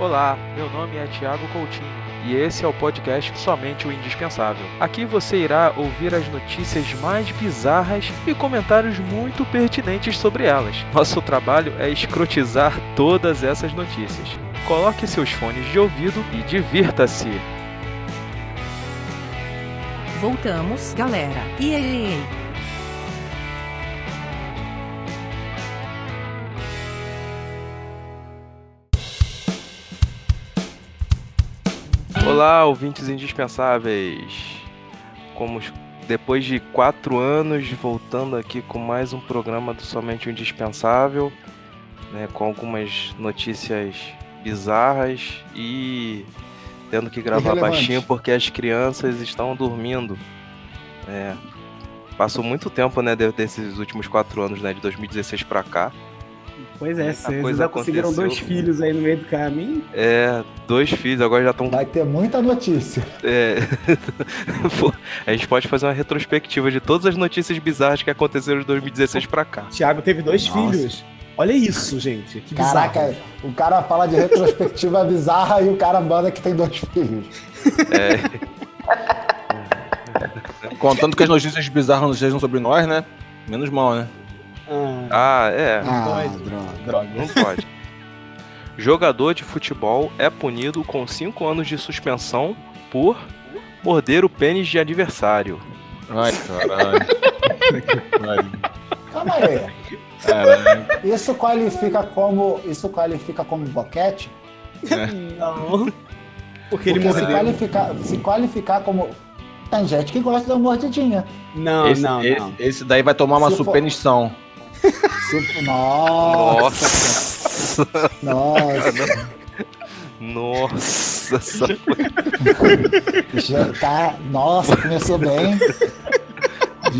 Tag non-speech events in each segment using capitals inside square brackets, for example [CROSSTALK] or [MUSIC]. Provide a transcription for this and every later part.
Olá, meu nome é Tiago Coutinho e esse é o podcast Somente o Indispensável. Aqui você irá ouvir as notícias mais bizarras e comentários muito pertinentes sobre elas. Nosso trabalho é escrotizar todas essas notícias. Coloque seus fones de ouvido e divirta-se. Voltamos, galera. E aí? Olá, ouvintes indispensáveis. Como depois de quatro anos, voltando aqui com mais um programa do Somente o Indispensável, né, com algumas notícias bizarras e tendo que gravar baixinho porque as crianças estão dormindo. É, passou muito tempo, né, desses últimos quatro anos, né, de 2016 para cá. Pois é, vocês já conseguiram dois filhos aí no meio do caminho. É, dois filhos, agora já estão. Vai ter muita notícia. É. [LAUGHS] a gente pode fazer uma retrospectiva de todas as notícias bizarras que aconteceram de 2016 pra cá. Thiago teve dois Nossa. filhos. Olha isso, gente. Que Caraca, bizarro. o cara fala de retrospectiva [LAUGHS] bizarra e o cara manda que tem dois filhos. É. Contando que as notícias bizarras não sejam sobre nós, né? Menos mal, né? Ah, ah é. Ah, pode. Droga. droga. Não pode. [LAUGHS] Jogador de futebol é punido com 5 anos de suspensão por morder o pênis de adversário. Ai, caralho. Calma aí. Caralho. Isso qualifica como. Isso qualifica como boquete? É. Não. Porque, Porque ele se qualificar, se qualificar como. Tem gente que gosta da mordidinha. Não, esse, não, esse, não. Esse daí vai tomar uma se supenição. For... Nossa! Nossa! Nossa, essa [LAUGHS] foi... Já tá... Nossa, começou bem.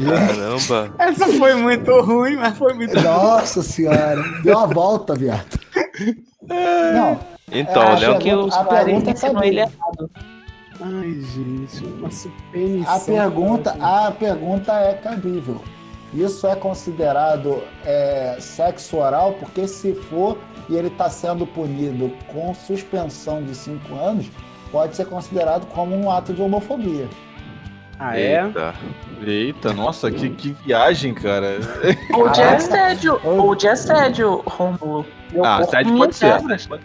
Caramba! Essa foi muito ruim, mas foi muito Nossa senhora! Deu uma volta, viado. Não. Então, Léo, que o a pergunta ensinou ele errado. Ai, gente, uma supenição. A pergunta, a pergunta é cabível. Isso é considerado é, sexo oral, porque se for e ele está sendo punido com suspensão de cinco anos, pode ser considerado como um ato de homofobia. Ah, é? Eita, Eita nossa, que, que viagem, cara. [LAUGHS] Ou de assédio, ou de assédio, Romulo. Ah, assédio pode ser.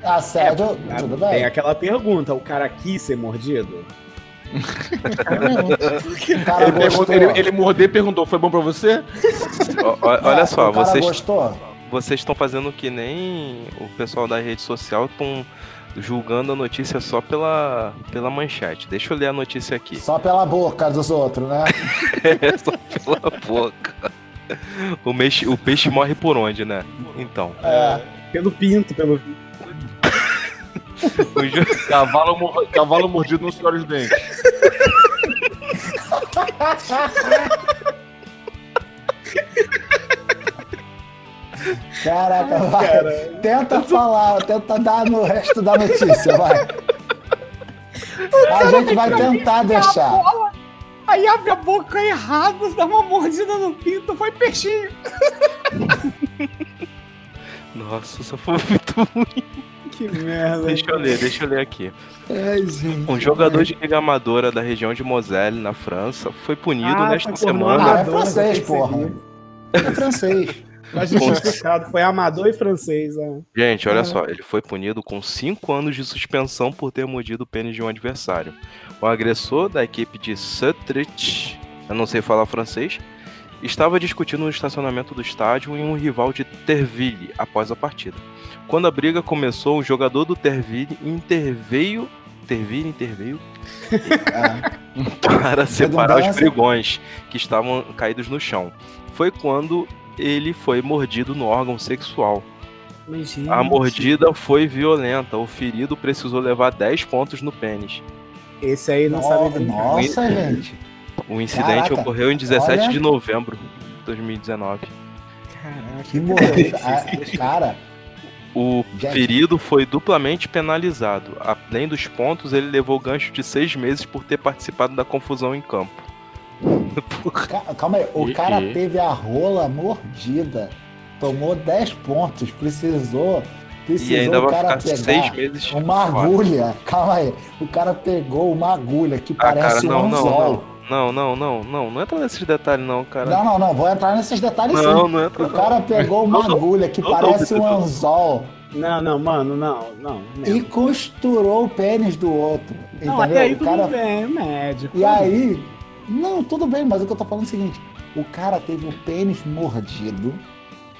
Assédio, é, tudo bem. Tem aquela pergunta, o cara quis ser mordido? [LAUGHS] ele, perguntou, ele, ele mordeu e perguntou: foi bom pra você? [LAUGHS] olha só, vocês. Gostou? Vocês estão fazendo que nem o pessoal da rede social estão julgando a notícia só pela, pela manchete. Deixa eu ler a notícia aqui. Só pela boca dos outros, né? [LAUGHS] é, só pela boca. O, meixe, o peixe morre por onde, né? Então. É, pelo pinto, pelo. Cavalo, cavalo mordido nos piores dentes. Caraca, vai. Cara. Tenta falar, tenta dar no resto da notícia, vai. A gente vai tentar deixar. Aí abre a boca errada, dá uma mordida no pinto, foi peixinho. Nossa, só foi muito ruim. Que merda. Deixa eu ler, deixa eu ler aqui. Ai, gente, um jogador de liga amadora da região de Moselle, na França, foi punido ah, nesta semana. Ah, é francês, porra. É francês. A justificado, foi amador e francês. Né? Gente, olha é. só, ele foi punido com 5 anos de suspensão por ter mordido o pênis de um adversário. O agressor da equipe de Sutrich, eu não sei falar francês, estava discutindo no estacionamento do estádio em um rival de Terville após a partida. Quando a briga começou, o jogador do Terville interveio. Terville interveio. [LAUGHS] para separar os brigões que estavam caídos no chão. Foi quando ele foi mordido no órgão sexual. Mas, a mordida foi violenta. O ferido precisou levar 10 pontos no pênis. Esse aí não nossa, sabe brincar. Nossa, gente. O incidente Caraca, ocorreu em 17 olha... de novembro de 2019. Caraca. Que mordida. cara, o ferido foi duplamente penalizado. Além dos pontos, ele levou gancho de seis meses por ter participado da confusão em campo. Calma aí, o cara teve a rola mordida, tomou 10 pontos, precisou Precisou E ainda o vai cara ficar pegar seis meses. uma agulha. Calma aí. O cara pegou uma agulha que Ah, cara, parece não, um não, anzol. Não. Não, não, não, não. Não entra nesses detalhes, não, cara. Não, não, não. Vou entrar nesses detalhes Não, sim. não entra, O cara pegou uma Não, não. agulha que Não, não, parece um anzol Não, não, mano, não, não. e não. costurou o pênis do outro. Não, entendeu? até aí o tudo cara... bem, médico. E aí. Não, tudo bem, mas o que eu tô falando é o seguinte: o cara teve o pênis mordido,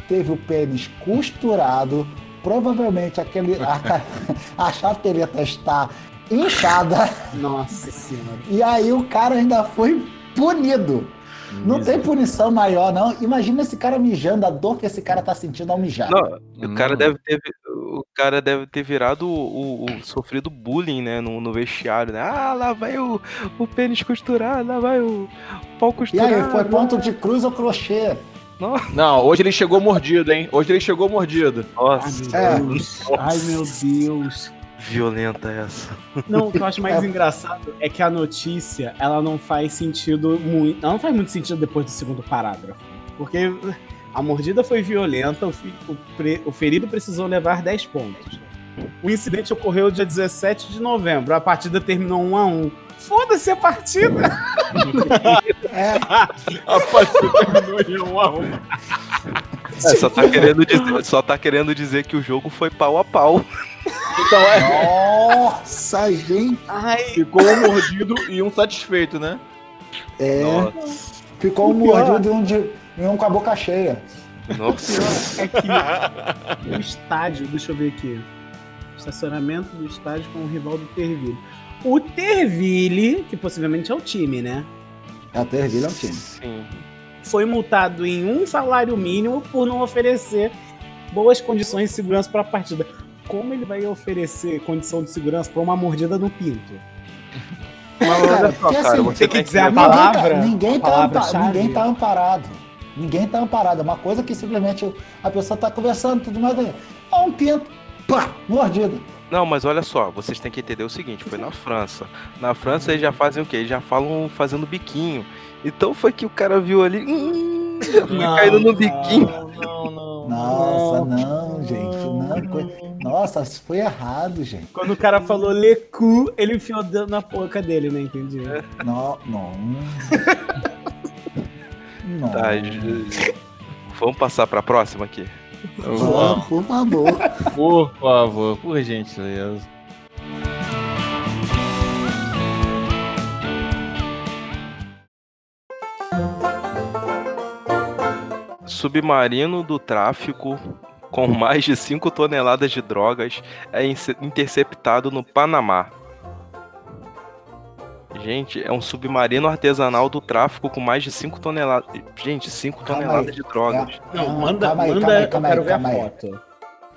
teve o pênis costurado, provavelmente aquele, [LAUGHS] a, a chapeleta está inchada, Nossa senhora. e aí o cara ainda foi punido. Não tem punição maior, não. Imagina esse cara mijando, a dor que esse cara tá sentindo ao mijar. Não, o cara Hum. deve ter. O cara deve ter virado o, o- o sofrido bullying, né? No, no vestiário, né? Ah, lá vai o, o pênis costurado, lá vai o pau E costurado. aí, foi ponto de cruz ou crochê? Não, hoje ele chegou mordido, hein? Hoje ele chegou mordido. Nossa, É. Deus. Ai, meu Deus. Violenta essa. Não, o que eu acho mais [LAUGHS] É. engraçado é que a notícia, ela não faz sentido muito. Ela não faz muito sentido depois do segundo parágrafo. Porque a mordida foi violenta, o, fi- o pre- o ferido precisou levar 10 pontos. O incidente ocorreu dia 17 de novembro. A partida terminou 1 a 1 Foda-se a partida! [LAUGHS] É, [LAUGHS] A partida terminou em um a um. É, só, tá querendo dizer, só tá querendo dizer que o jogo foi pau a pau. Então é, nossa, gente. Ai, ficou um mordido e um satisfeito, né? É, Nossa. ficou um mordido e um, de- e um com a boca cheia. Nossa. é que o estádio, deixa eu ver aqui. Estacionamento do estádio com o rival do Terville. O Terville, que possivelmente é o time, né? É o Terville é um time. Sim. Foi multado em um salário mínimo por não oferecer boas condições de segurança para a partida. Como ele vai oferecer condição de segurança para uma mordida no pinto? [LAUGHS] Mas Cara, olha só, porque cara, assim, você tem que dizer a palavra- tá, ninguém, a tá ampa- ninguém tá amparado. Ninguém tá amparado. É uma coisa que simplesmente a pessoa tá conversando tudo mais. É um pinto, pá, mordida. Não, mas olha só, vocês têm que entender o seguinte, foi na França. Na França eles já fazem o quê? Eles já falam fazendo biquinho. Então foi que o cara viu ali, hum, já foi caindo no biquinho. Não, não, Nossa, não, gente. Não, Nossa, foi errado, gente. Quando o cara falou le cu, ele enfiou na boca dele, né? Entendi. Não, não. Não. Tá, vamos passar pra próxima aqui. Vamos, por favor. Por favor, por gentileza. Submarino do tráfico com [LAUGHS] mais de 5 toneladas de drogas é interceptado no Panamá. Gente, é um submarino artesanal do tráfico com mais de 5 toneladas. Gente, 5 Calma toneladas aí. de drogas. Não, Não, manda, calma aí, manda, calma aí, eu calma aí, quero ver calma a aí. foto.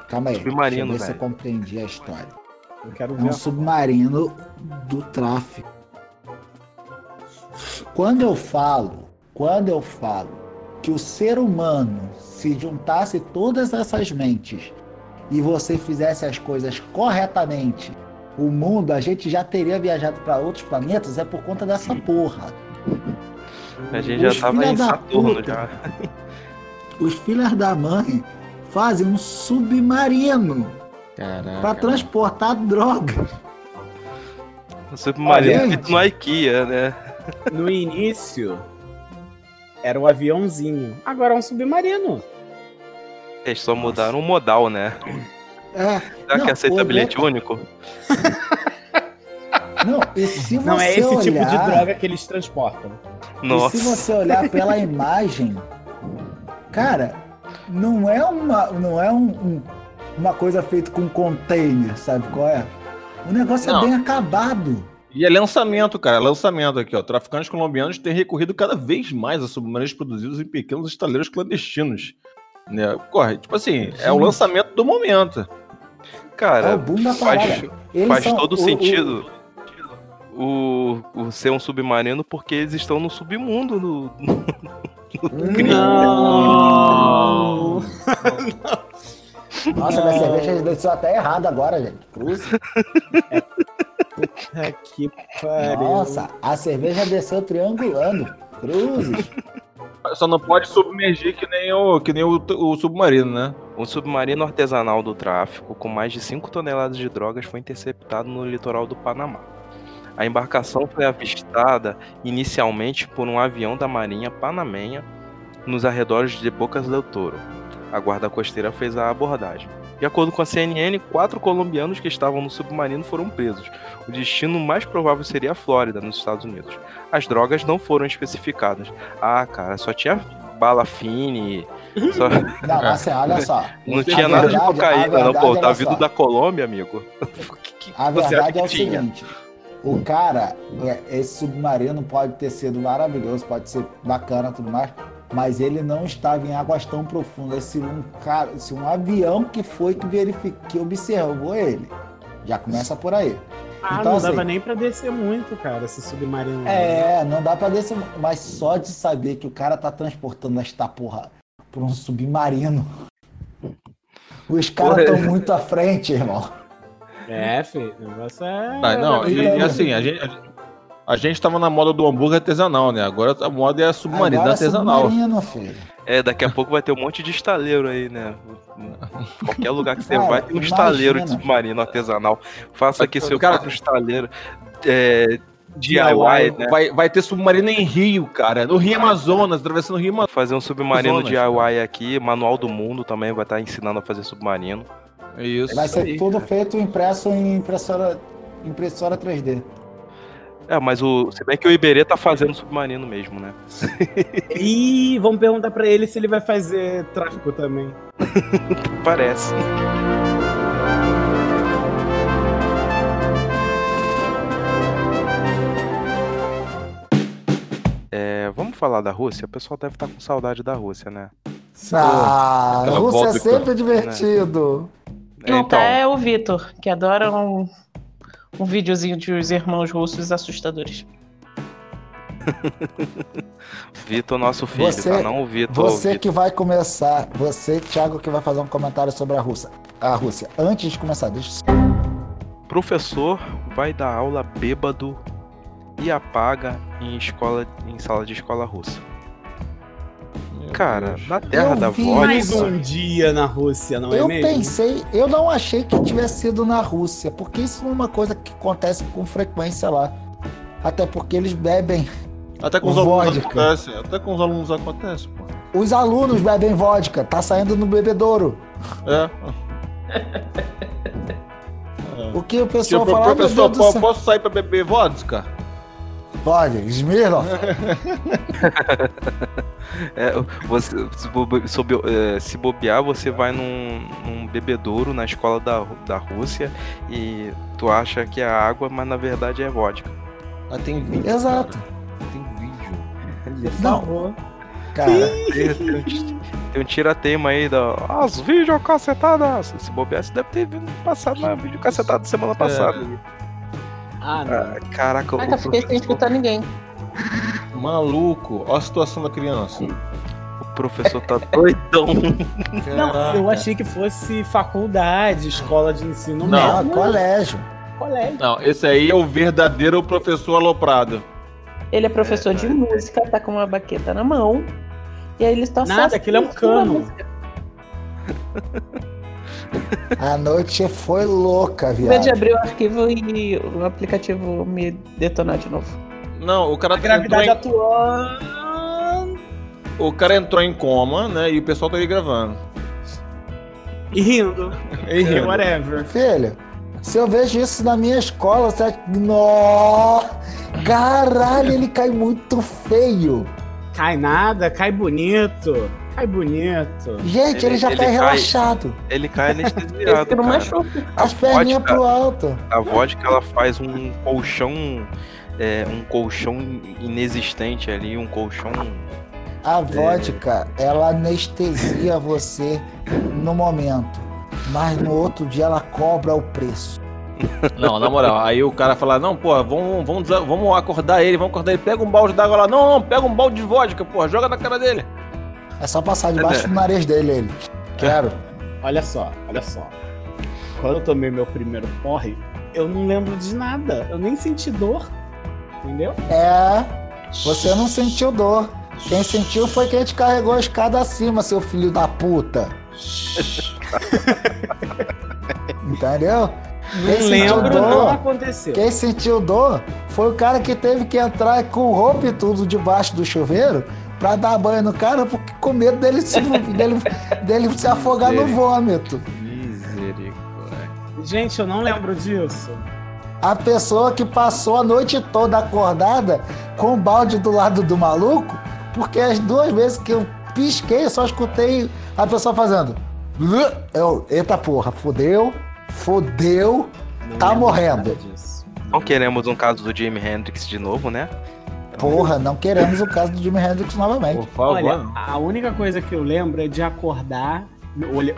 Calma aí. Submarino, deixa eu ver se eu compreendi a história. Eu quero É ver um a foto. submarino do tráfico. Quando eu falo, quando eu falo que o ser humano se juntasse todas essas mentes e você fizesse as coisas corretamente, o mundo, a gente já teria viajado para outros planetas, é por conta dessa porra. A gente já Os tava filha em Saturno puta. já. Os filhos da mãe fazem um submarino Caraca. para transportar drogas. Um submarino feito no IKEA, né? No início, era um aviãozinho. Agora é um submarino. Eles só mudaram o modal, né? É, Será Não, que aceita bilhete único? [LAUGHS] não, e se você Não é esse tipo de olhar- droga que eles transportam. Nossa. E se você olhar pela imagem, cara, não é uma, não é um, um- uma coisa feita com container, sabe qual é? O negócio Não. é bem acabado. E é lançamento, cara. Lançamento aqui, ó. Traficantes colombianos têm recorrido cada vez mais a submarinos produzidos em pequenos estaleiros clandestinos. Né? Corre, tipo assim, é o lançamento do momento. É o Cara, da faz, faz são- todo o- o- sentido o, o ser um submarino porque eles estão no submundo do, Não! Nossa, minha cerveja desceu até errado agora, gente. Cruz. [LAUGHS] Puta que pariu. Nossa, a cerveja desceu triangulando. Cruzes. Só não pode submergir que nem o, que nem o, o submarino, né? Um submarino artesanal do tráfico com mais de 5 toneladas de drogas foi interceptado no litoral do Panamá. A embarcação foi avistada inicialmente por um avião da Marinha Panamenha nos arredores de Bocas del Toro. A guarda costeira fez a abordagem. De acordo com a CNN, quatro colombianos que estavam no submarino foram presos. O destino mais provável seria a Flórida, nos Estados Unidos. As drogas não foram especificadas. Ah, cara, só tinha bala fine. [LAUGHS] Só... Não, assim, olha só. Não A tinha nada de verdade- cocaína, não, pô. Tá vindo só. da Colômbia, amigo. [LAUGHS] Que, que A verdade é o tinha? seguinte: o cara, é, esse submarino pode ter sido maravilhoso, pode ser bacana e tudo mais, mas ele não estava em águas tão profundas. Se um cara, se um avião que foi que verificou, que observou ele, já começa por aí. Ah, Então, não assim- dava nem pra descer muito, cara, esse submarino. É, não dá pra descer, mas só de saber que o cara tá transportando esta porra por um submarino. Os caras estão muito à frente, irmão. É, filho, o negócio é. Ah, não, e, e assim, a gente, a gente tava na moda do hambúrguer artesanal, né? Agora a moda é submarino Agora é artesanal. submarino, filho. É, daqui a pouco vai ter um monte de estaleiro aí, né? [LAUGHS] Qualquer lugar que você Cara, vai tem um imagina. estaleiro de submarino artesanal. Faça aqui seu Cara- próprio estaleiro. É, DIY, né? Vai, vai ter submarino em Rio, cara. No Rio Amazonas, atravessando o Rio Amazonas. Fazer um submarino Zonas. DIY aqui, Manual do Mundo também vai estar ensinando a fazer submarino. É isso. Vai ser aí, tudo cara. feito impresso em impressora, impressora 3D. É, mas o. Se bem que o Iberê tá fazendo submarino mesmo, né? [LAUGHS] E vamos perguntar pra ele se ele vai fazer tráfico também. [LAUGHS] Parece. É, vamos falar da Rússia? O pessoal deve estar com saudade da Rússia, né? Ah, Rússia é vodka, sempre divertido. É, Não então, tá é o Vitor, que adora um, um videozinho de os irmãos russos assustadores. [LAUGHS] Vitor, nosso filho, Você- tá? Não o Vitor. Você Vitor. que vai começar, você, Thiago, que vai fazer um comentário sobre a Rússia. A Rússia. Antes de começar, deixa eu... Professor vai dar aula bêbado e apaga em escola, em sala de escola russa. Cara, na terra Eu da vi Mais vodka. um dia na Rússia, não é Eu mesmo? pensei, eu não achei que tivesse sido na Rússia, porque isso não é uma coisa que acontece com frequência lá. Até porque eles bebem. Até com os alunos Vodka. acontece. Até com os alunos acontece, pô. Os alunos bebem vodka, tá saindo no bebedouro. É. O que o pessoal Tipo, fala, "Ah, professor, Deus do po- céu." posso sair pra beber vodka? Pode, Smirnoff. [LAUGHS] É, você, se, bobe- sob- é, se bobear, você vai num, num bebedouro na escola da, da Rússia e tu acha que é água, mas na verdade é vodka. Ah, tem vídeo. Exato. cara. Tem vídeo. Por Não. Cara, Tem, tem um tem um tiratema aí da. As videocassetadas! Se bobear, você deve ter vindo passado na videocassetada semana passada. Ah, não. Ah, caraca, Caraca, o fiquei sem escutar ninguém. Maluco. Olha a situação da criança. o professor tá doidão. Não, eu achei que fosse faculdade, escola de ensino Não. não, médio. colégio. colégio. Não, esse aí é o verdadeiro professor aloprado. Ele é professor de música, tá com uma baqueta na mão. E aí ele está só Nada, aquilo é um cano. A noite foi louca, Ao invés de viado. abrir o arquivo e o aplicativo me detonar de novo. Não, o cara, A gravidade em, atuando. o cara entrou em coma, né? E o pessoal tá aí gravando. E rindo. [LAUGHS] E rindo. Whatever. Filho, se eu vejo isso na minha escola, você. Nó! Caralho, ele cai muito feio. Cai nada, cai bonito. Cai bonito. Gente, ele, Ele- já ele cai cai- relaxado. Ele cai [LAUGHS] anestesiado. que não cara. machuca. A As perninhas vodka- pro alto. A vodka ela faz um colchão. é, um colchão inexistente ali, um colchão. A vodka, ela anestesia você no momento. Mas no outro dia ela cobra o preço. [LAUGHS] Não, na moral, aí o cara fala, não, pô, vamos, vamos, vamos acordar ele, vamos acordar ele, pega um balde d'água lá. Não, não, pega um balde de vodka, pô, joga na cara dele. É só passar debaixo do nariz dele, ele. Quero. Olha só, olha só. Quando eu tomei meu primeiro porre, eu não lembro de nada. Eu nem senti dor. Entendeu? É, você não sentiu dor. Quem sentiu foi quem te carregou a escada acima, seu filho da puta. [LAUGHS] Entendeu? Quem Não sentiu lembro, não dor, aconteceu. quem sentiu dor foi o cara que teve que entrar com roupa e tudo debaixo do chuveiro pra dar banho no cara, porque com medo dele se, [LAUGHS] dele, dele se afogar no vômito. Misericórdia. Gente, eu não lembro disso. A pessoa que passou a noite toda acordada com o balde do lado do maluco, porque as duas vezes que eu pisquei, eu só escutei a pessoa fazendo. Eu, eita porra, fodeu, fodeu, Tá morrendo. Não queremos um caso do Jimi Hendrix de novo, né? Porra, não queremos o caso do Jimi Hendrix novamente. Por favor. Olha, a única coisa que eu lembro é de acordar,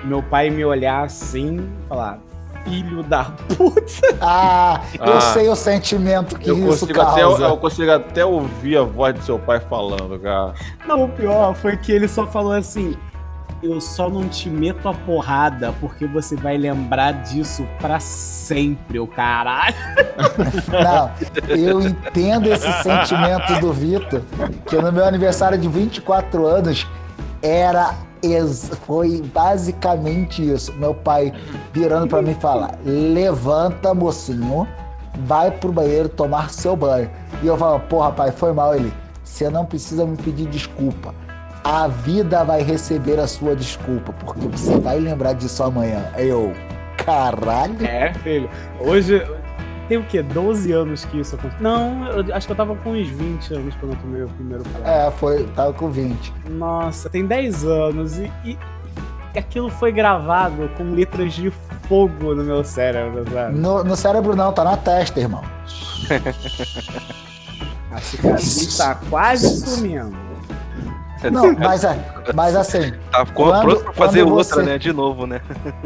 meu pai me olhar assim e falar: Filho da puta. [LAUGHS] Ah, eu Ah. sei o sentimento que eu, isso consigo até, causa. eu consigo até ouvir a voz do seu pai falando, cara. Não, o pior foi que ele só falou assim: Eu só não te meto a porrada porque você vai lembrar disso pra sempre, o caralho. Não, eu entendo esse [LAUGHS] sentimento do Vitor, que no meu aniversário de 24 anos era foi basicamente isso. Meu pai virando pra mim e falar: "Levanta, mocinho, vai pro banheiro tomar seu banho". E eu falo: "Porra, pai, foi mal ele. Você não precisa me pedir desculpa. A vida vai receber a sua desculpa, porque você vai lembrar disso amanhã". Eu, caralho. É, filho. Hoje. Tem o quê? 12 anos que isso aconteceu? Não, eu acho que eu tava com uns 20 anos quando eu tomei o primeiro. É, foi, tava com 20. Nossa, tem 10 anos e, e- e aquilo foi gravado com letras de fogo no meu cérebro, sabe? No, no cérebro não, tá na testa, irmão. [LAUGHS] A cicatriz tá quase sumindo. Não, mas, é- mas assim, Tá Quando- pronto pra fazer outra, você- né? De novo, né?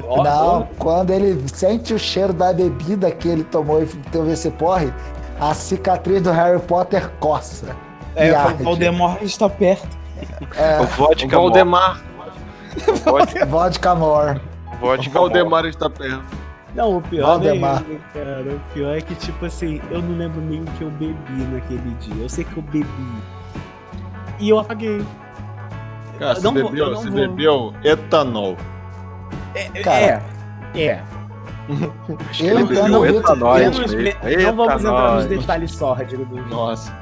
Não, quando ele sente o cheiro da bebida que ele tomou e teve esse porre, a cicatriz do Harry Potter coça. É, o. Valdemar está perto. O É, O vodka Valdemar, mor- vodka, vodka more. o vodka mor- Valdemar está perto. Não, o pior é, cara, o pior é que, tipo assim, eu não lembro nem o que eu bebi naquele dia. Eu sei que eu bebi. E eu apaguei. Cara, Eu você não vou- bebeu, eu não você vou. bebeu etanol. Cara, É. É. [LAUGHS] Acho que Eu ele entendo bebeu o Vitor. etanol, aí. me- não vamos entrar nos detalhes sórdidos do. Nossa.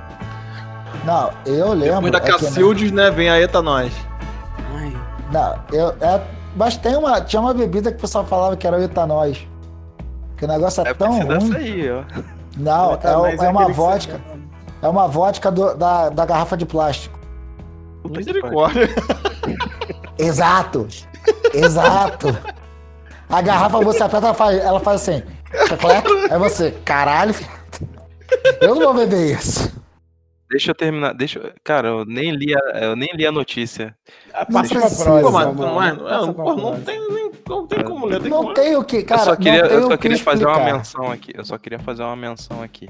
Não, eu lembro. Depois da é que, né, Cacildes, né, vem a etanóis. Ai, Não, eu, é, mas tem uma, tinha uma bebida que o pessoal falava que era o etanóis. Que o negócio é, É tão ruim. aí, ó. Não, é, Mas é uma que vodka. É uma vodka do- da, da garrafa de plástico. Puta Misericórdia. [LAUGHS] Exato! Exato! A garrafa você aperta, ela faz, ela faz assim. Chaclete, aí você, caralho, eu não vou beber isso. Deixa eu terminar. Deixa eu... Cara, eu nem li a, eu nem li a notícia. Ah, Não Passa pra próxima. Não, é, é, pô, tem, nem- não tem como ler. Tem Não como... tem o que, cara. eu só queria, eu só que queria fazer uma explicar. menção aqui. Eu só queria fazer uma menção aqui.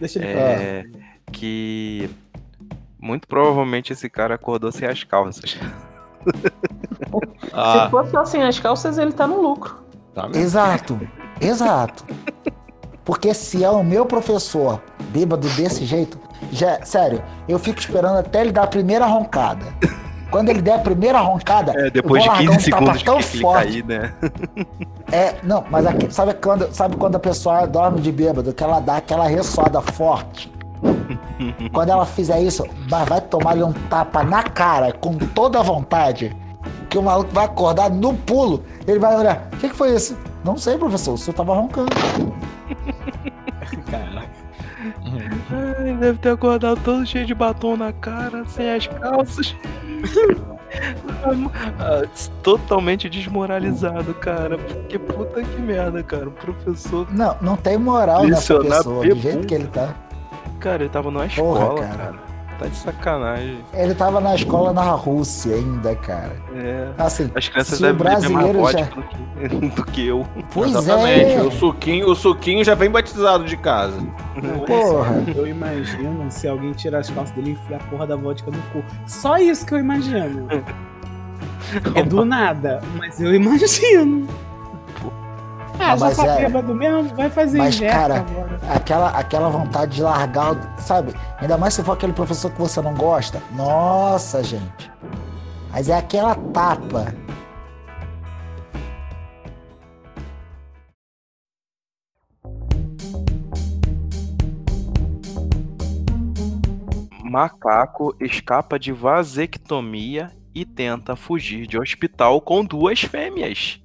Deixa ele É, que muito provavelmente esse cara acordou sem as calças. Ah, Se fosse assim as calças, ele tá no lucro. tá. Exato, exato. Porque se é o meu professor bêbado desse jeito, já, sério, eu fico esperando até ele dar a primeira roncada. Quando ele der a primeira roncada, É, depois eu de vou largar 15 um segundos tão que ele forte. cair, né? É, não, mas aqui, sabe, quando, sabe quando a pessoa dorme de bêbado, que ela dá aquela ressoada forte? [LAUGHS] quando ela fizer isso, vai tomar ali um tapa na cara, com toda a vontade, que o maluco vai acordar no pulo, ele vai olhar, o que, que foi isso? Não sei, professor, o senhor tava roncando. [LAUGHS] Caraca. Ai, deve ter acordado todo cheio de batom na cara, sem as calças. [LAUGHS] Ah, Totalmente desmoralizado, cara. Porque puta que merda, cara. O professor. Não, não tem moral nessa pessoa, do jeito que ele tá. Cara, ele tava numa Porra, escola, cara. cara. Tá de sacanagem. Ele tava na escola na Rússia ainda, cara. É. Assim, As crianças devem beber mais brasileiro já... do que, [LAUGHS] do que eu. Pois Exatamente. é, O, suquinho, o suquinho já vem batizado de casa. Não, Porra. eu imagino se alguém tirar as calças dele e enfiar a porra da vodka no cu. Só isso que eu imagino. [LAUGHS] É do nada, mas eu imagino. Ah, já mas tá é- bêbado mesmo? Vai fazer Mas, cara, agora. Aquela, aquela vontade de largar, o- sabe? Ainda mais se for aquele professor que você não gosta. Nossa, gente. Mas é aquela tapa. Macaco escapa de vasectomia e tenta fugir de hospital com duas fêmeas.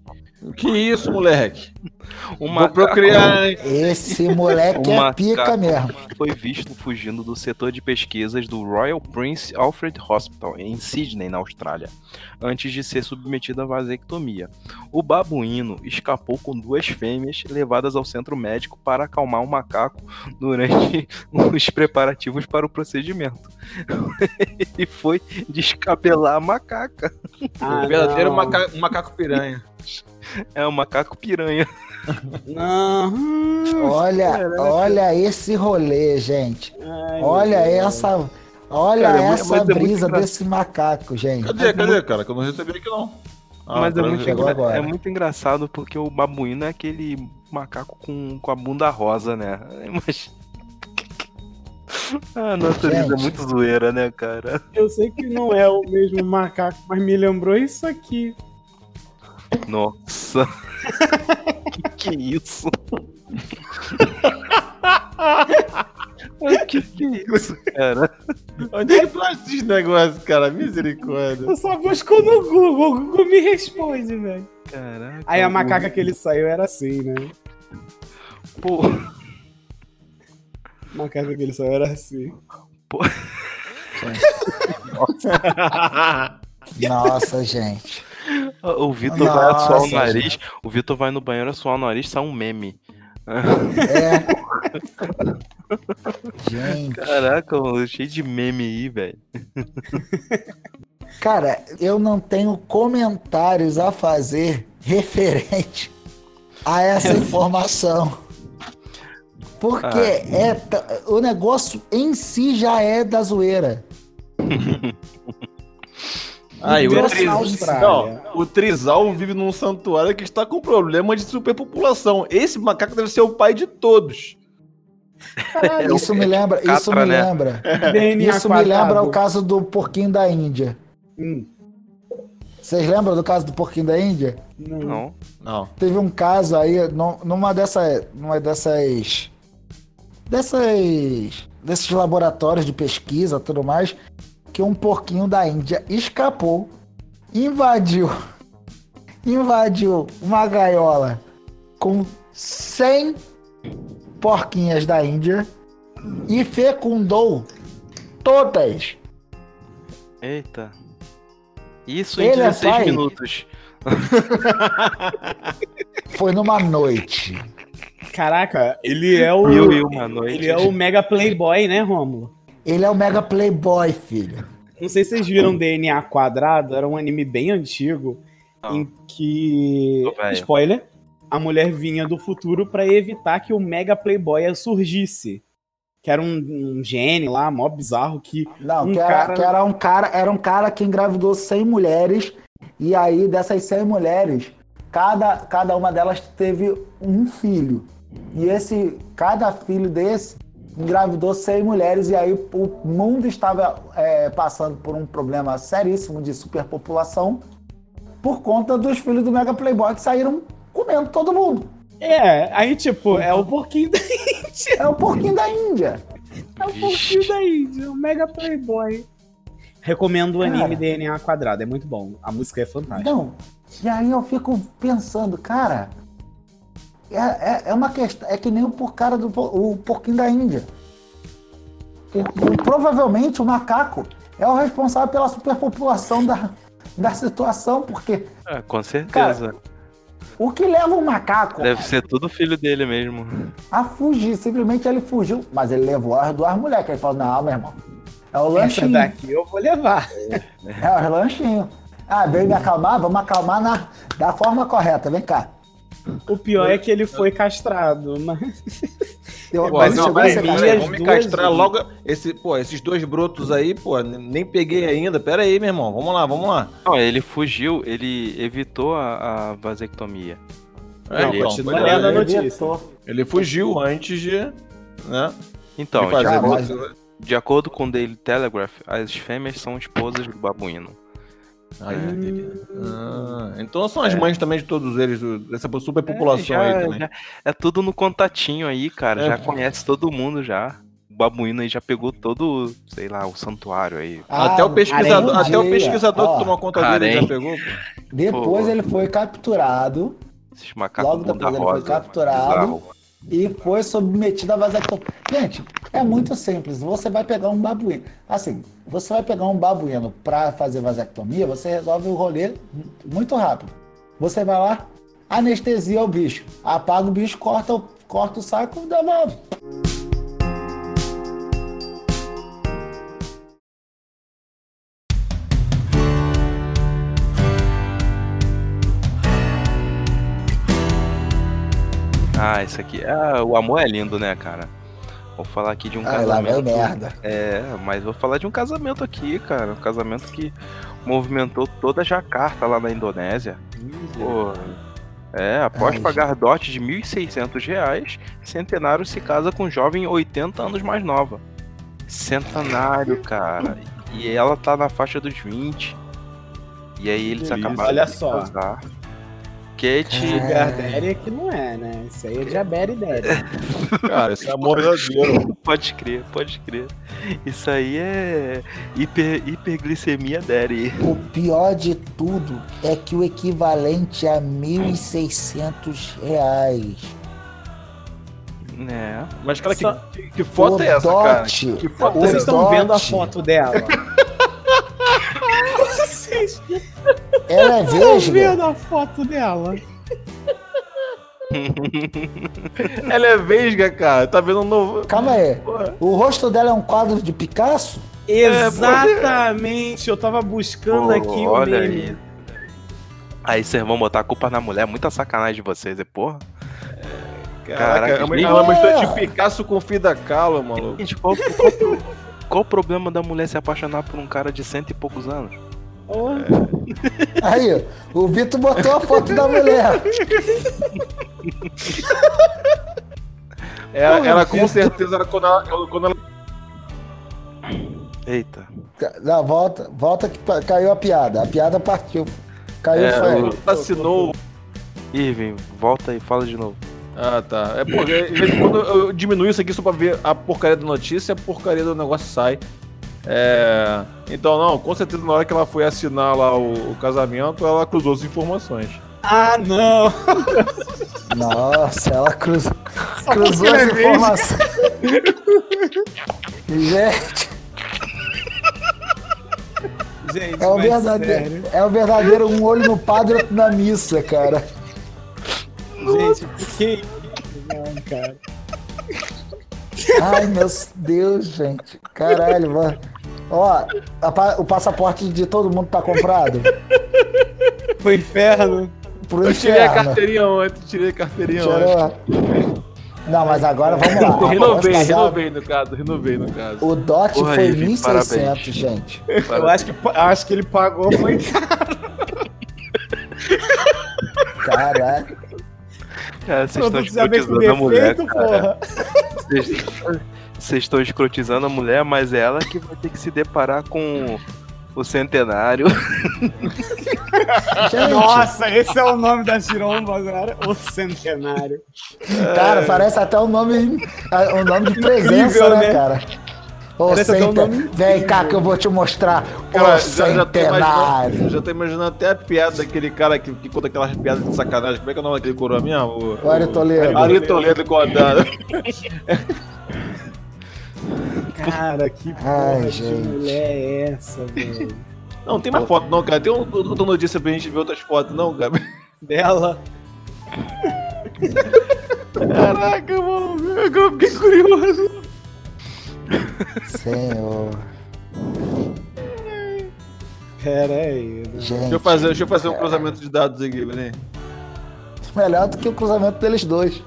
Que isso, moleque? O Vou procriar, hein? Esse moleque O é pica mesmo. foi visto fugindo do setor de pesquisas do Royal Prince Alfred Hospital, em Sydney, na Austrália, antes de ser submetido à vasectomia. O babuíno escapou com duas fêmeas levadas ao centro médico para acalmar o macaco durante [LAUGHS] os preparativos para o procedimento. Ele [LAUGHS] foi descabelar a macaca. Ah, O verdadeiro maca- macaco piranha. [LAUGHS] É um macaco piranha. Não. Olha, olha esse rolê, gente. Ai, Olha essa. Olha Cara, é essa é brisa engra- desse macaco, gente. Cadê, cadê, cara? Que eu não recebi aqui, não. Ah, Mas é muito, chegou engra- agora. é muito engraçado porque o babuíno é aquele macaco com, com a bunda rosa, né? [LAUGHS] Mas. A natureza é muito zoeira, né, cara? Eu sei que não é o mesmo macaco, mas me lembrou isso aqui. Nossa. [LAUGHS] que que é isso? que que é isso, cara? Onde é que tu acha esses negócios, cara? Misericórdia. Eu só busco no Google, o Google me responde, velho. Caraca. Aí a macaca que ele saiu era assim, né? Pô, A macaca que ele saiu era assim. Nossa, gente. O Vitor vai assoar o nariz. O Vitor vai no banheiro assoar o nariz, sai um meme. É. [LAUGHS] Gente. Caraca, mano, cheio de meme aí, velho. [LAUGHS] Cara, eu não tenho comentários a fazer referente a essa [LAUGHS] informação. Porque Ah. é o negócio em si já é da zoeira. Aí, o, Tris... na Austrália. Não, o Trizal vive num santuário que está com problema de superpopulação. Esse macaco deve ser o pai de todos. Caralho, Isso me lembra, isso Catra, me né? lembra. Isso me lembra o caso do porquinho da Índia. Hum, Vocês lembram do caso do porquinho da Índia? não. Não. Teve um caso aí, num- numa dessas. Numa dessas. Dessas. Desses laboratórios de pesquisa e tudo mais, que um porquinho da Índia escapou, invadiu. Invadiu uma gaiola com 100 porquinhas da Índia e fecundou todas. Eita. Isso em Ele é 16 pai? minutos. [LAUGHS] Foi numa noite. Caraca, ele é o. Mil e uma noite. Ele é o mega playboy, né, Rômulo? Ele é o mega playboy, filho. Não sei se vocês viram DNA Quadrado, era um anime bem antigo, Não. em que. Velho. Spoiler. A mulher vinha do futuro pra evitar que o mega playboy surgisse. Que era um, um gênio lá, mó bizarro, que. Não, Um que, era, cara- que era um cara, era um cara que engravidou 100 mulheres e aí dessas 100 mulheres, cada, cada uma delas teve um filho. E esse cada filho desse engravidou 100 mulheres e aí o mundo estava é, passando por um problema seríssimo de superpopulação por conta dos filhos do Mega Playboy que saíram comendo todo mundo. É, aí, tipo, é o porquinho da É o porquinho da Índia. É o porquinho da Índia, o mega playboy. Recomendo o anime Cara. DNA Quadrado, é muito bom. A música é fantástica. Não. E aí eu fico pensando, cara, é, é, é uma questão, é que nem o cara do o porquinho da Índia. O- o- provavelmente o macaco é o responsável pela superpopulação da, da situação, porque É, com certeza. o que leva o macaco Deve ser tudo filho dele mesmo. a fugir, simplesmente ele fugiu, mas ele levou as duas mulheres, que ele falou, não, meu irmão, é o Essa lanchinho. daqui eu vou levar. É, os lanchinhos. Ah, veio me acalmar? Vamos acalmar na, da forma correta. Vem cá. O pior é que ele foi castrado, mas. Eu, Pô, mas não, chegou a vai ser vir castrado. Peraí, as vamos me duas castrar vezes. logo. Esse, pô, esses dois brotos aí, pô, nem peguei ainda. Pera aí, meu irmão. Vamos lá, vamos lá. Não, ele fugiu, ele evitou a, a vasectomia. É, Não, então, continua é, lendo a Ele notícia. Ele fugiu antes de. Né? Então, de mas- de acordo com o Daily Telegraph, as fêmeas são esposas do babuíno. Ah, entendi. Ah, então são as mães também de todos eles, dessa superpopulação É, aí já- também. já- é tudo no contatinho aí, cara. É. Já conhece todo mundo já. O babuíno aí já pegou todo, sei lá, o santuário aí. até o Ah, pesquisador, até o pesquisador Ó, que tomou conta dele harém. já pegou, pô. Depois Pô. ele foi capturado Esses macacos Logo depois ele foi rosa, capturado. bizarro. E foi submetido a vasectomia. Gente, é muito simples. Você vai pegar um babuíno. Assim, você vai pegar um babuíno para fazer vasectomia, você resolve o rolê muito rápido. Você vai lá, anestesia o bicho, apaga o bicho, corta, o- corta o saco e devolve. Ah, isso aqui. Ah, o amor é lindo, né, cara? Vou falar aqui de um Ah, lá casamento. merda. É, mas vou falar de um casamento aqui, cara. Um casamento que movimentou toda a Jacarta lá na Indonésia. Pô, é, após Ai, pagar dote de 1.600 reais, Centenário se casa com um jovem 80 anos mais nova. Centenário, [LAUGHS] cara. E ela tá na faixa dos 20. E aí eles acabaram olha de só. casar. Kate, Sugar Daddy é que não é, né? Isso aí é Diabetes Daddy. [LAUGHS] Cara, esse é amor verdadeiro. [LAUGHS] pode crer, pode crer. Isso aí é hiper, hiperglicemia daddy. O pior de tudo é que o equivalente a 1.600 reais. Né? Mas, cara, que, Só- que, que foto O é essa, cara? dote. Que foto é Vocês estão vendo a foto dela? [LAUGHS] Vocês Ela é vesga. vendo a foto dela? [LAUGHS] Ela é vesga, cara. Tá vendo um novo. Calma aí. Porra. O rosto dela é um quadro de Picasso? Exatamente! Eu tava buscando Pô, aqui o olha meme. aí. Aí vocês vão botar a culpa na mulher, muita sacanagem de vocês, é porra. Caraca, Caraca, é uma, gente. é mistura de Picasso com Frida Kahlo, maluco. Gente, qual, qual, qual o problema da mulher se apaixonar por um cara de cento e poucos anos? Oh, Aí, o Vitor botou a foto da mulher. Ela, Porra, ela com certeza, era quando ela, quando ela Eita. Não, volta, volta que caiu a piada. A piada partiu. Caiu é, foi. ela assinou. Irving, volta aí, fala de novo. Ah, tá. É porque em quando eu diminuo isso aqui só pra ver a porcaria da notícia, a porcaria do negócio sai. É... Então, não, com certeza na hora que ela foi assinar lá o, o casamento, ela cruzou as informações. Ah, não! [LAUGHS] Nossa, ela cruzou, Só cruzou as informações. [LAUGHS] Gente, Gente, é o verdadeiro. sério. É o verdadeiro um olho no padre, outro na missa, cara. Gente, por que isso? Não, cara. Ai, meu Deus, gente. Caralho, mano. Ó, a o passaporte de todo mundo tá comprado? [LAUGHS] Pro inferno. Pro Eu tirei a carteirinha ontem, tirei a carteirinha ontem. Tirou. Não, mas agora vamos lá. Renovei, casar, renovei no caso, renovei no caso. O DOT Porra, foi Ivi, 1.600, parabéns. gente. Eu acho que, eu acho que ele pagou foi Caralho. Cara, vocês estão com escrotizando a mulher, cara. porra. Vocês- Vocês estão escrotizando a mulher, mas é ela que vai ter que se deparar com o centenário. Nossa, esse é o nome da giromba agora. O centenário. [LAUGHS] cara, parece até o nome, o nome de presença, Incrível, né, né? cara? Ô, Parece até um cente... nome Vem cá que eu vou te mostrar Cara, o já, já, centenário. já tô imaginando até a piada daquele cara que, que conta aquelas piadas de sacanagem. Como é que é o nome daquele coroa mesmo? O, Ari Toledo. Ari Toledo contando. [LAUGHS] Cara, que porra de mulher é essa, velho? Não, tem mais foto não, cara. Tem um- outra notícia pra gente ver outras fotos, não, cara. Dela. Caraca, mano. Agora eu fiquei curioso. Senhor. Pera aí. né? Gente. Deixa eu fazer, deixa eu fazer um cruzamento de dados aqui, peraí. Melhor do que o cruzamento deles dois.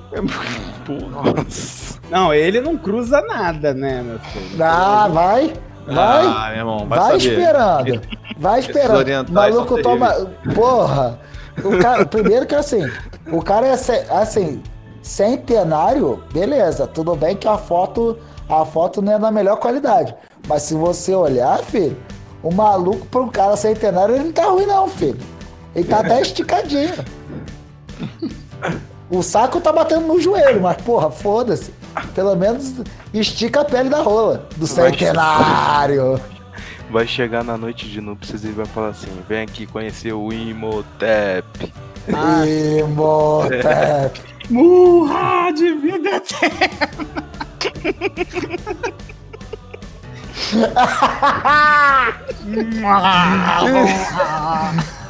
Porra. Nossa. Não, ele não cruza nada, né, meu filho? Ah, vai. Vai. Ah, meu irmão, vai, Vai esperando. Vai esperando. orientais Maluco são toma. Porra. O cara, primeiro que assim, o cara é assim, centenário, beleza, tudo bem que a foto, a foto não é da melhor qualidade. Mas se você olhar, filho, o maluco para um cara centenário, ele não tá ruim não, filho. Ele tá até [LAUGHS] esticadinho. O saco tá batendo no joelho, mas porra, foda-se. Pelo menos estica a pele da rola do Vai centenário. Vai chegar na noite de núpcias e vai falar assim: vem aqui conhecer o Imhotep. Imhotep. [LAUGHS] Murra de vida eterna. [LAUGHS]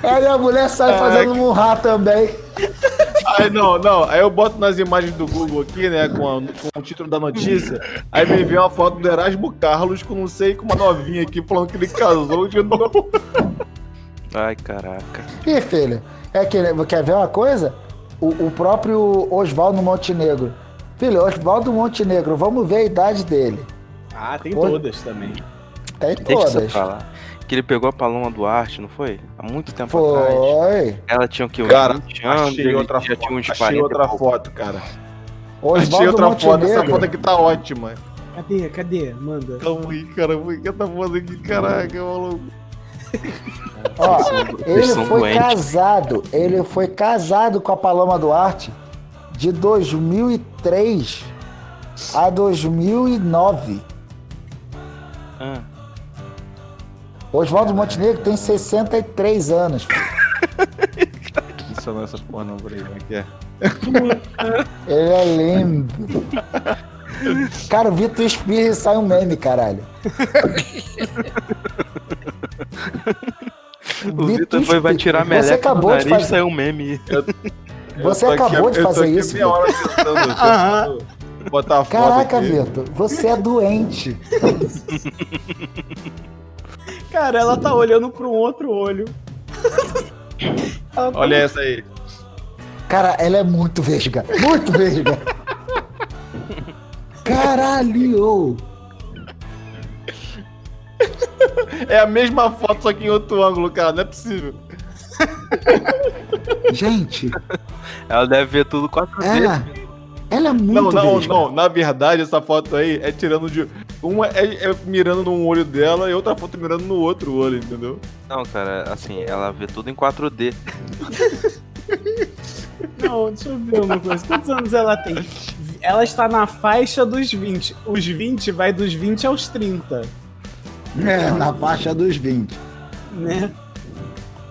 Aí a mulher sai fazendo murrar também. Aí não, não. Aí eu boto nas imagens do Google aqui, né? Com, a- com o título da notícia. Aí me vem uma foto do Erasmo Carlos com não sei, com uma novinha aqui falando que ele casou de novo. Ai, caraca. Ih, filho, é que quer ver uma coisa? O, o próprio Oswaldo Montenegro. Filho, Oswaldo Montenegro, vamos ver a idade dele. Ah, tem todas também. Tem Deixa todas. pra lá. Que ele pegou a Paloma Duarte, não foi? Há muito tempo atrás. Foi. Ela tinha o que? Cara, 20 anos, achei outra já foto. tinha uns Achei 40 e outra foto, cara. Achei Oswaldo outra foto. Essa Montenegro. foto aqui tá ótima. Cadê? Cadê? Manda. Calma aí, cara. O que tá foto aqui? Caraca, maluco. Ó, ele foi doentes. casado. Ele foi casado com a Paloma Duarte de 2003 a 2009. Ah, Oswaldo Montenegro tem 63 anos. Não é essas porra não, peraí. Como é que é? Ele é lindo. Cara, o Vitor espirra e sai um meme, caralho. o Vitor foi, vai tirar a Você meleca do acabou de nariz e fazer. saiu um meme. Você Eu tô acabou aqui- de eu tô fazer aqui isso, hora tentando, [LAUGHS] botar a Caraca. Vitor, você é doente. [LAUGHS] Cara, ela tá olhando pra um outro olho. Ela [LAUGHS] tá- Olha essa aí. Cara, ela é muito vesga. Muito vesga. Caralho! É a mesma foto, só que em outro ângulo, cara. Não é possível. Gente, Ela deve ver tudo quatro vezes. ela. Ela é muito Não, não, vesga. não. Na verdade, essa foto aí é tirando de. Uma é, é mirando num olho dela e outra foto mirando no outro olho, entendeu? Não, cara, assim, ela vê tudo em 4D. Não, deixa eu ver uma coisa. Quantos anos ela tem? Ela está na faixa dos 20. Os 20 vai dos 20 aos 30, É, na faixa dos 20. né?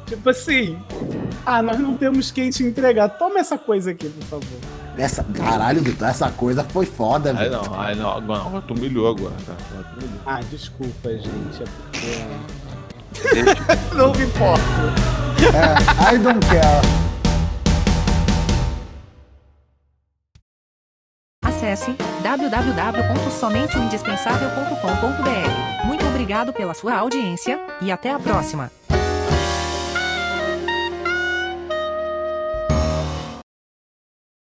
Tipo assim. Ah, nós não temos quem te entregar. Toma essa coisa aqui, por favor. Essa, caralho, Vitor, essa coisa foi foda, velho. não, aí não, não, agora tu humilhou agora, cara. Ah, desculpa, gente. É porque. Deixa- [LAUGHS] Não me importo. É, I don't care. Acesse www.somenteoindispensável.com.br. Muito obrigado pela sua audiência e até a próxima.